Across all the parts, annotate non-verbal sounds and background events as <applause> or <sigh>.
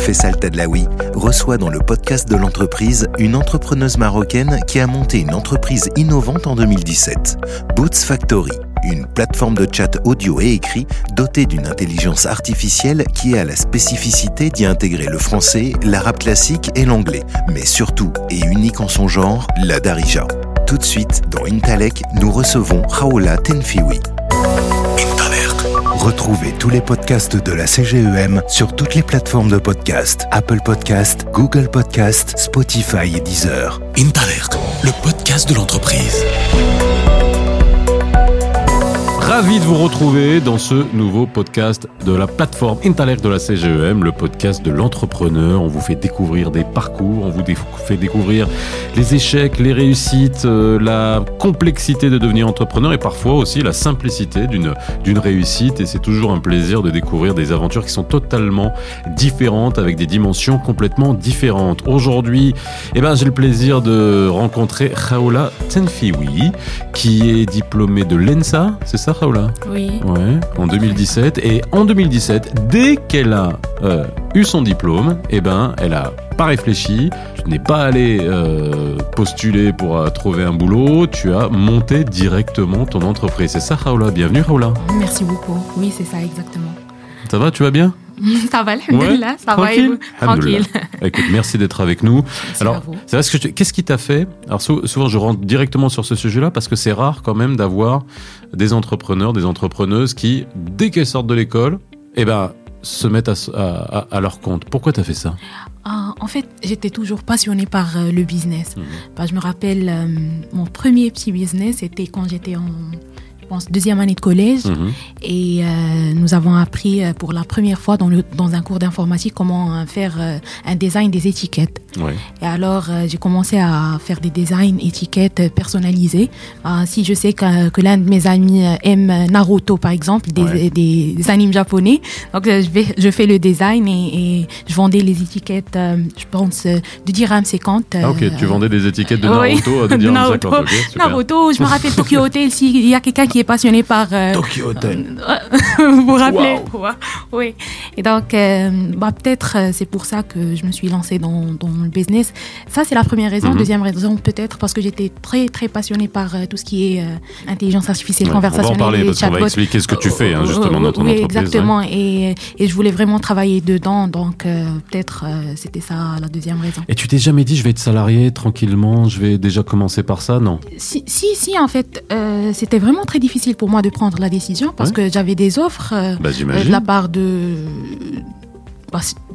Fessal Tadlaoui, reçoit dans le podcast de l'entreprise une entrepreneuse marocaine qui a monté une entreprise innovante en 2017, Boots Factory, une plateforme de chat audio et écrit dotée d'une intelligence artificielle qui a la spécificité d'y intégrer le français, l'arabe classique et l'anglais, mais surtout, et unique en son genre, la darija. Tout de suite, dans Intalek, nous recevons Raoula Tenfiwi. Retrouvez tous les podcasts de la CGEM sur toutes les plateformes de podcast Apple Podcast, Google Podcast, Spotify et Deezer. Intalert, le podcast de l'entreprise. Ravi de vous retrouver dans ce nouveau podcast de la plateforme Intalert de la CGEM, le podcast de l'entrepreneur. On vous fait découvrir des parcours, on vous fait découvrir les échecs, les réussites, euh, la complexité de devenir entrepreneur et parfois aussi la simplicité d'une d'une réussite. Et c'est toujours un plaisir de découvrir des aventures qui sont totalement différentes avec des dimensions complètement différentes. Aujourd'hui, eh ben, j'ai le plaisir de rencontrer Raoula Tenfiwi, qui est diplômée de l'ENSA, c'est ça oui. Ouais, en 2017. Et en 2017, dès qu'elle a euh, eu son diplôme, eh ben, elle a pas réfléchi, tu n'es pas allé euh, postuler pour euh, trouver un boulot, tu as monté directement ton entreprise. C'est ça, Raoula Bienvenue, Raoula. Merci beaucoup. Oui, c'est ça, exactement. Ça va, tu vas bien? <laughs> ça va, alhamdoulilah, ça Tranquille. va, tranquille. Écoute, merci d'être avec nous. Merci Alors, à vous. c'est vrai qu'est-ce qui t'a fait? Alors sou- souvent, je rentre directement sur ce sujet-là parce que c'est rare quand même d'avoir des entrepreneurs, des entrepreneuses qui, dès qu'elles sortent de l'école, eh ben, se mettent à, s- à- à- à leur compte. Pourquoi t'as fait ça? Ah, en fait, j'étais toujours passionnée par euh, le business. Mhm. Bah, je me rappelle, euh, mon premier petit business, c'était quand j'étais en pense, deuxième année de collège. Mhm. Et euh, nous avons appris euh, pour la première fois dans, le, dans un cours d'informatique comment euh, faire euh, un design des étiquettes. Ouais. Et alors, euh, j'ai commencé à faire des designs, étiquettes personnalisées. Euh, si je sais que, que l'un de mes amis aime Naruto, par exemple, des, Ouais. des, des animes japonais, donc je, vais, je fais le design et, et je vendais les étiquettes, je pense, de dirham 50. Ah, ok, tu vendais des étiquettes de oui. Naruto à De <laughs> de dirhams Naruto. 50. Ok, super. Naruto, je me rappelle Tokyo Hotel, s'il y a quelqu'un qui est passionné par... euh, Tokyo Hotel. <laughs> vous vous rappelez? Oui. Et donc, euh, bah, peut-être euh, c'est pour ça que je me suis lancée dans, dans le business. Ça, c'est la première raison. Mhm. Deuxième raison, peut-être parce que j'étais très, très passionnée par euh, tout ce qui est euh, intelligence artificielle Ouais, on va en conversationnelle. parler parce qu'on va expliquer ce que tu fais, hein, justement, dans ton oui, entreprise. exactement. Et, et je voulais vraiment travailler dedans. Donc, euh, peut-être euh, c'était ça la deuxième raison. Et tu t'es jamais dit, je vais être salarié tranquillement, je vais déjà commencer par ça? Non. Si, si, si, en fait, euh, c'était vraiment très difficile pour moi de prendre la décision parce Ouais. que j'avais des offres. euh, Bah, euh, de la part de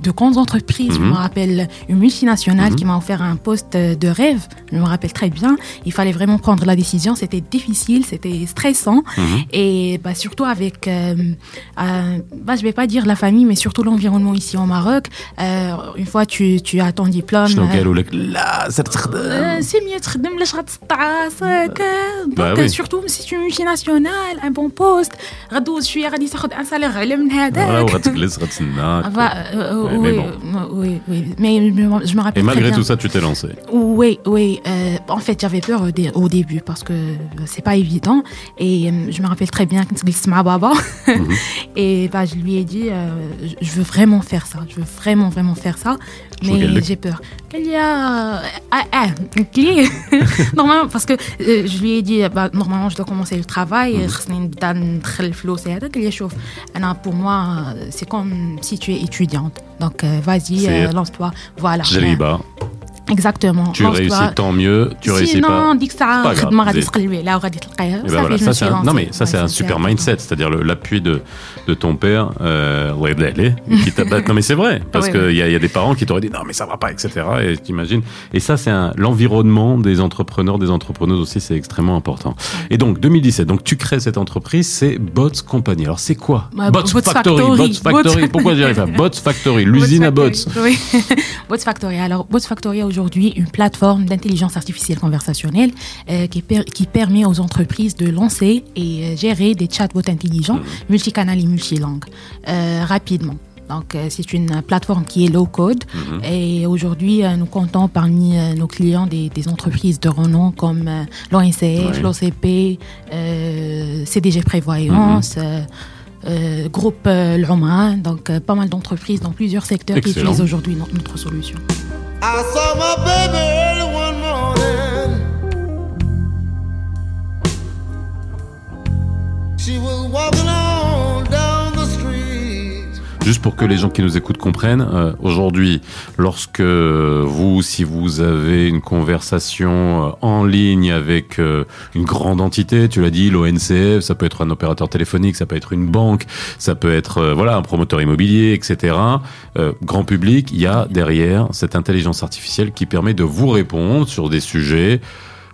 de grandes entreprises. Je me rappelle une multinationale qui m'a offert un poste de rêve. Je me rappelle très bien. Il fallait vraiment prendre la décision. C'était difficile, c'était stressant. Et bah, surtout avec, euh, euh, bah, je vais pas dire la famille, mais surtout l'environnement ici au Maroc. Euh, une fois tu, tu as ton diplôme. Euh, euh, c'est mieux Donc, surtout si tu es multinationale, un bon poste, je suis un salaire. <laughs> Euh, euh, mais, oui, bon. Euh, oui, oui, mais je me rappelle. Et malgré tout ça, tu t'es lancé. Oui, oui. En fait, j'avais peur au début parce que c'est pas évident. Et je me rappelle très bien quand glisse ma baba. Et bah, je lui ai dit, je veux vraiment faire ça. Je veux vraiment, vraiment faire ça. Mais j'ai peur. Qu'il y a. Ah, ah, <laughs> <laughs> normalement, parce que je lui ai dit, bah, normalement, je dois commencer le travail. Mhm. Ah pour moi, c'est comme si tu es étudiant étudiante donc euh, vas-y euh, lance-toi. Voilà Exactement. Tu réussis, tant mieux. Tu si, réussis non, pas. Non, dit que ça, pas grave, euh, ben ça, voilà, ça c'est un, non mais ça c'est un super mindset, c'est-à-dire l'appui de, de ton père, euh, qui <laughs> non mais c'est vrai, ah parce oui, qu'il y, a, y, a des parents qui t'auraient dit non mais ça va pas, etc. Et t'imagines. Et ça c'est l'environnement des entrepreneurs, des entrepreneuses aussi, c'est extrêmement important. Et donc 2017, donc tu crées cette entreprise, c'est Bots Company. Alors c'est quoi bah, Bots, Factory. Factory. Pourquoi j'y arrive pas <laughs> Bots Factory, l'usine à Bots. Oui. <laughs> Bots Factory. Alors Bots Factory aujourd'hui, aujourd'hui une plateforme d'intelligence artificielle conversationnelle euh, qui, per- qui permet aux entreprises de lancer et euh, gérer des chatbots intelligents, multicanal et multilangues, euh, rapidement. Donc, c'est une plateforme qui est low code. Et aujourd'hui, nous comptons parmi nos clients des, des entreprises de renom comme l'ONCF, l'OCP, euh, CDG Prévoyance. euh, groupe L'Oman, donc pas mal d'entreprises dans plusieurs secteurs qui utilisent aujourd'hui no- notre solution. I saw my baby Juste pour que les gens qui nous écoutent comprennent, euh, aujourd'hui, lorsque vous, si vous avez une conversation euh, en ligne avec euh, une grande entité, tu l'as dit, l'ONCF, ça peut être un opérateur téléphonique, ça peut être une banque, ça peut être euh, voilà un promoteur immobilier, etc. Grand public, il y a derrière cette intelligence artificielle qui permet de vous répondre sur des sujets.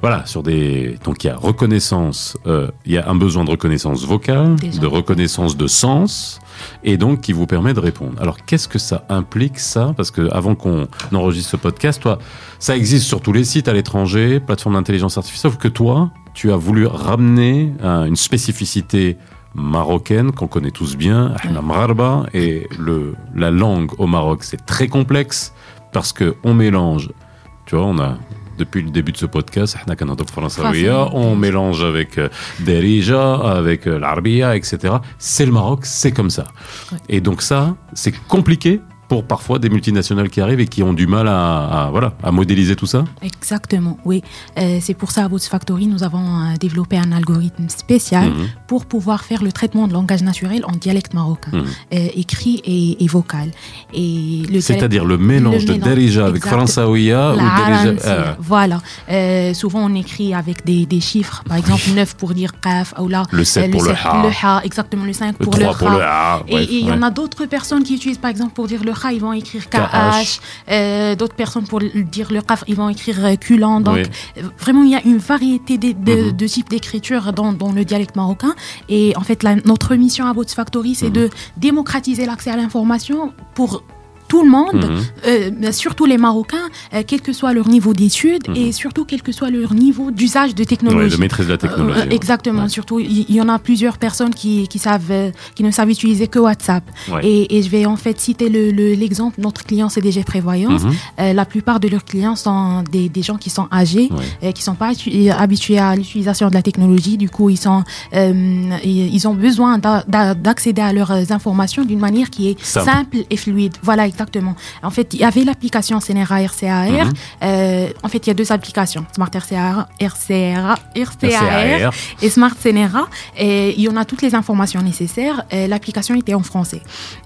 Voilà, sur des donc il y a reconnaissance, euh, il y a un besoin de reconnaissance vocale, Déjà. de reconnaissance de sens, et donc qui vous permet de répondre. Alors qu'est-ce que ça implique ça? Parce que avant qu'on enregistre ce podcast, toi, ça existe sur tous les sites à l'étranger, plateforme d'intelligence artificielle, sauf que toi, tu as voulu ramener euh, une spécificité marocaine qu'on connaît tous bien, ahna et le la langue au Maroc c'est très complexe parce que on mélange, tu vois, on a depuis le début de ce podcast, on mélange avec euh, Derija, avec euh, l'Arbia, etc. C'est le Maroc, c'est comme ça. Et donc ça, c'est compliqué pour parfois des multinationales qui arrivent et qui ont du mal à, à, voilà, à modéliser tout ça. Exactement, oui. Euh, c'est pour ça, à Bots Factory, nous avons euh, développé un algorithme spécial Mhm. pour pouvoir faire le traitement de langage naturel en dialecte marocain, Mhm. euh, écrit et, et vocal. Et le C'est-à-dire le mélange de Derija avec exact. Françaouia ou Derija. Voilà. Euh, souvent, on écrit avec des, des chiffres. Par exemple, 9 pour dire Qaf, ou là. Le sept pour le Ha. Le Ha, exactement. Le 5 le pour le 3 pour le Ha. Et il y en a d'autres personnes qui utilisent, par exemple, pour dire le Kha, ils vont écrire KH. Euh, d'autres personnes, pour dire le Qaf, ils vont écrire euh, Kulan. Donc, Oui. euh, vraiment, il y a une variété de, de, Mhm. de types d'écriture dans, dans le dialecte marocain. Et en fait, la- notre mission à Bots Factory, c'est Mhm. de démocratiser l'accès à l'information pour tout le monde, Mhm. euh, surtout les Marocains, euh, quel que soit leur niveau d'études Mhm. et surtout quel que soit leur niveau d'usage de technologie. de maîtrise de la technologie. Euh, exactement. Ouais. Surtout, il y, en a plusieurs personnes qui, qui savent, qui ne savent utiliser que WhatsApp. Ouais. Et, et je vais en fait citer le- le- l'exemple de notre client CDG Prévoyance. Mhm. La plupart de leurs clients sont des, des gens qui sont âgés, Ouais. euh, qui sont pas habitués à l'utilisation de la technologie. Du coup, ils sont, ils ont besoin d'a- d'a- d'accéder à leurs informations d'une manière qui est Simple. simple. et fluide. Voilà, exactement. En fait, il y avait l'application CNRA RCAR. Mhm. Euh, en fait, il y a deux applications, Smart RCAR, RCAR, RCAR CAR. et Smart CNRA. Et il y en a toutes les informations nécessaires. Euh, L'application était en français.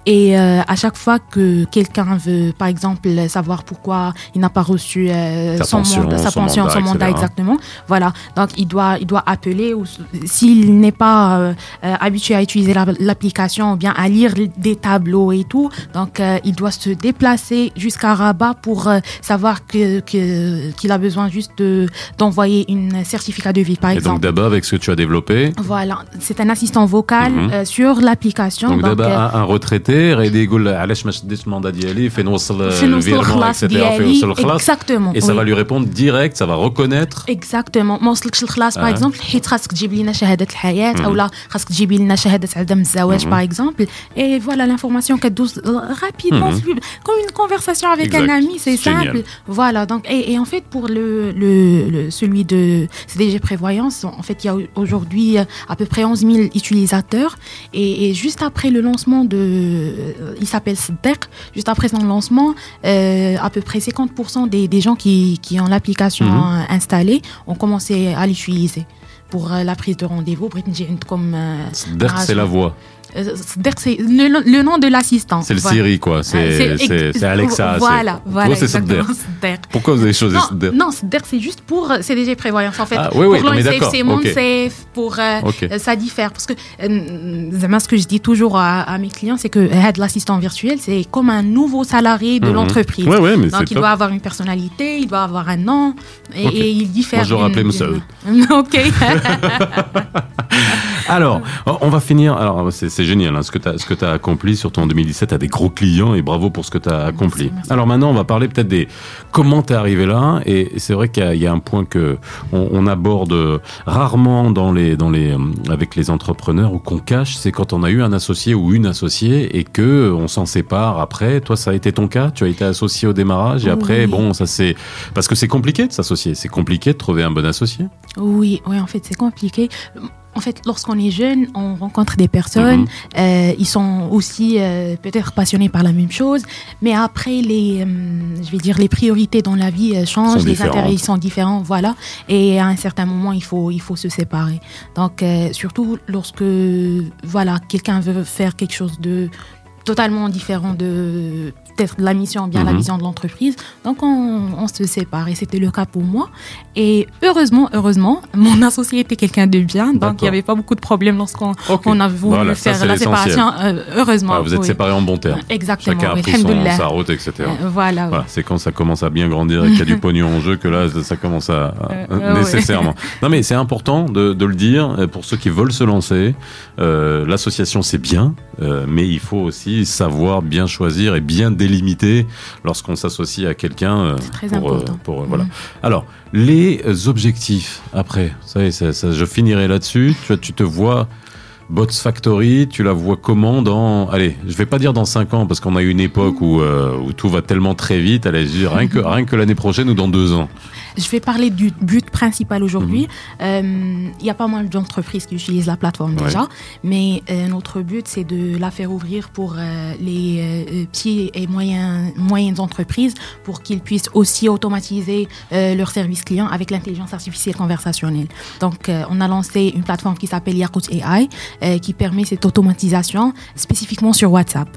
Et euh, à chaque fois que quelqu'un veut, par exemple, savoir pourquoi il n'a pas reçu euh, Sa son pension, sa son pension, mandat, son mandat exactement, voilà. Donc il doit, il doit appeler ou s'il n'est pas habitué à utiliser la- l'application ou bien à lire des tableaux et tout, donc il doit se se déplacer jusqu'à Rabat pour euh, savoir qu'il que, qu'il a besoin juste d'envoyer un certificat de vie, Et donc Daba, avec ce que tu as développé Voilà, c'est un assistant vocal mhm. euh, sur l'application. Donc, donc Daba, euh, un retraité, Exactement. Et ça va lui répondre direct, ça va reconnaître. Exactement. par exemple, mhm. ou là, mhm. par exemple. Et voilà l'information qu'elle douce euh, rapidement, comme une conversation avec un ami, c'est simple. Voilà, donc, et, en fait, pour le, le, celui de CDG Prévoyance, en fait, il y a aujourd'hui euh, à peu près 11 000 utilisateurs. Et, juste après le lancement de. Euh, il s'appelle SDEC, juste après son lancement, euh, à peu près 50% des, des, gens qui, qui ont l'application mhm. installée ont commencé à l'utiliser pour la prise de rendez-vous. Comme, euh, c'est la voix le, le nom de l'assistant c'est le Voilà. Siri quoi Ah, c'est Alexa Voilà, voilà. Sadder. pourquoi vous avez choisi Sadder non, SDEC, c'est juste pour euh, CDG Prévoyance. En fait, Ah, oui, oui, pour d'accord, c'est ok. MonSafe, pour. euh, euh, ça diffère. Parce que euh, ce que je dis toujours à, à mes clients, c'est que euh, l'assistant virtuel, c'est comme un nouveau salarié de Mhm. l'entreprise. ouais ouais Donc, il top doit avoir une personnalité, il doit avoir un nom, et, il diffère. Moi, appelé d'une- <laughs> ok. <laughs> Alors, on va finir. Alors, c'est génial hein, ce que tu as, ce que as accompli, surtout en 2017, à des gros clients et bravo pour ce que tu as accompli. merci. Alors maintenant, on va parler peut-être des comment tu es arrivé là. Et c'est vrai qu'il y, a- il y a un point que on, on aborde rarement dans les, dans les, euh, avec les entrepreneurs ou qu'on cache, c'est quand on a eu un associé ou une associée et que on s'en sépare après. Toi, ça a été ton cas. Tu as été associé au démarrage et après, Oui. bon, ça c'est parce que c'est compliqué de s'associer. C'est compliqué de trouver un bon associé. Oui, oui, en fait, c'est compliqué. En fait, lorsqu'on est jeune, on rencontre des personnes, Mhm. euh, ils sont aussi euh, peut-être passionnés par la même chose, mais après, les, euh, je vais dire, les priorités dans la vie changent, les intérêts sont différents, voilà, et à un certain moment, il faut, il faut se séparer. Donc, surtout lorsque, voilà, quelqu'un veut faire quelque chose de totalement différent de peut-être la mission ou bien la Mhm. vision de l'entreprise. Donc on, on se sépare et c'était le cas pour moi. Et heureusement, heureusement, mon <laughs> associé était quelqu'un de bien, donc il n'y avait pas beaucoup de problèmes lorsqu'on on a voulu Voilà, faire la séparation. euh, heureusement. Ah, vous êtes oui. séparés en bons termes. Exactement. Chacun a oui, pris son, sa route, etc. Euh, voilà. oui. Voilà, c'est quand ça commence à bien grandir et qu'il y a du <laughs> pognon en jeu que là, ça- commence à, Euh, euh, ouais. nécessairement. <laughs> Non, mais c'est important de, de le dire euh, pour ceux qui veulent se lancer. Euh, L'association, c'est bien, euh, mais il faut aussi savoir bien choisir et bien délimiter lorsqu'on s'associe à quelqu'un. euh, très pour, euh, important. pour, euh, voilà. Mhm. Alors, les objectifs après, ça, ça, ça- je finirai là-dessus. Tu, tu te vois. Bots Factory, tu la vois comment dans... Allez, je vais pas dire dans 5 ans, parce qu'on a eu une époque où, euh, où tout va tellement très vite, allez, je dis rien que, rien que l'année prochaine ou dans 2 ans. Je vais parler du but principal aujourd'hui. Mhm. Euh, Il y a pas mal d'entreprises qui utilisent la plateforme Ouais. déjà, mais euh, notre but, c'est de la faire ouvrir pour euh, les euh, petits et moyens, moyennes entreprises pour qu'ils puissent aussi automatiser euh, leurs services clients avec l'intelligence artificielle conversationnelle. Donc, euh, on a lancé une plateforme qui s'appelle Yakut AI, euh, qui permet cette automatisation spécifiquement sur WhatsApp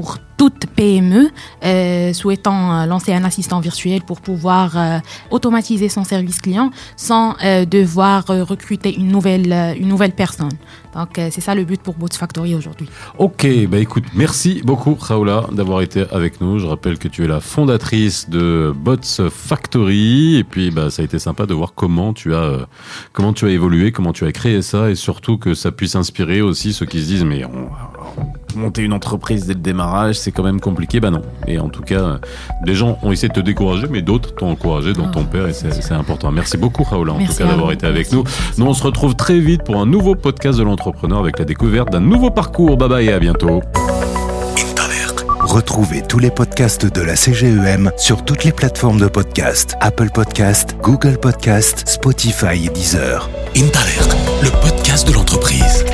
pour toute PME euh, souhaitant euh, lancer un assistant virtuel pour pouvoir euh, automatiser son service client sans devoir recruter une nouvelle, une nouvelle personne. Donc, c'est ça le but pour Bots Factory aujourd'hui. Ok, bah écoute, merci beaucoup Raoula d'avoir été avec nous. Je rappelle que tu es la fondatrice de Bots Factory et puis bah ça a été sympa de voir comment tu as comment tu as évolué, comment tu as créé ça et surtout que ça puisse inspirer aussi ceux qui se disent mais on, on- monter une entreprise dès le démarrage c'est quand même compliqué. Bah non. Et en tout cas, des gens ont essayé de te décourager, mais d'autres t'ont encouragé, dont Ah, ton père et c'est important. Merci beaucoup Raoula en Merci tout cas d'avoir été avec Merci. nous. Nous on se retrouve très vite pour un nouveau podcast de l'entrepreneur avec la découverte d'un nouveau parcours. Bye bye et à bientôt. Retrouvez tous les podcasts de la CGEM sur toutes les plateformes de podcast Apple Podcast, Google Podcast, Spotify et Deezer. Intalert, le podcast de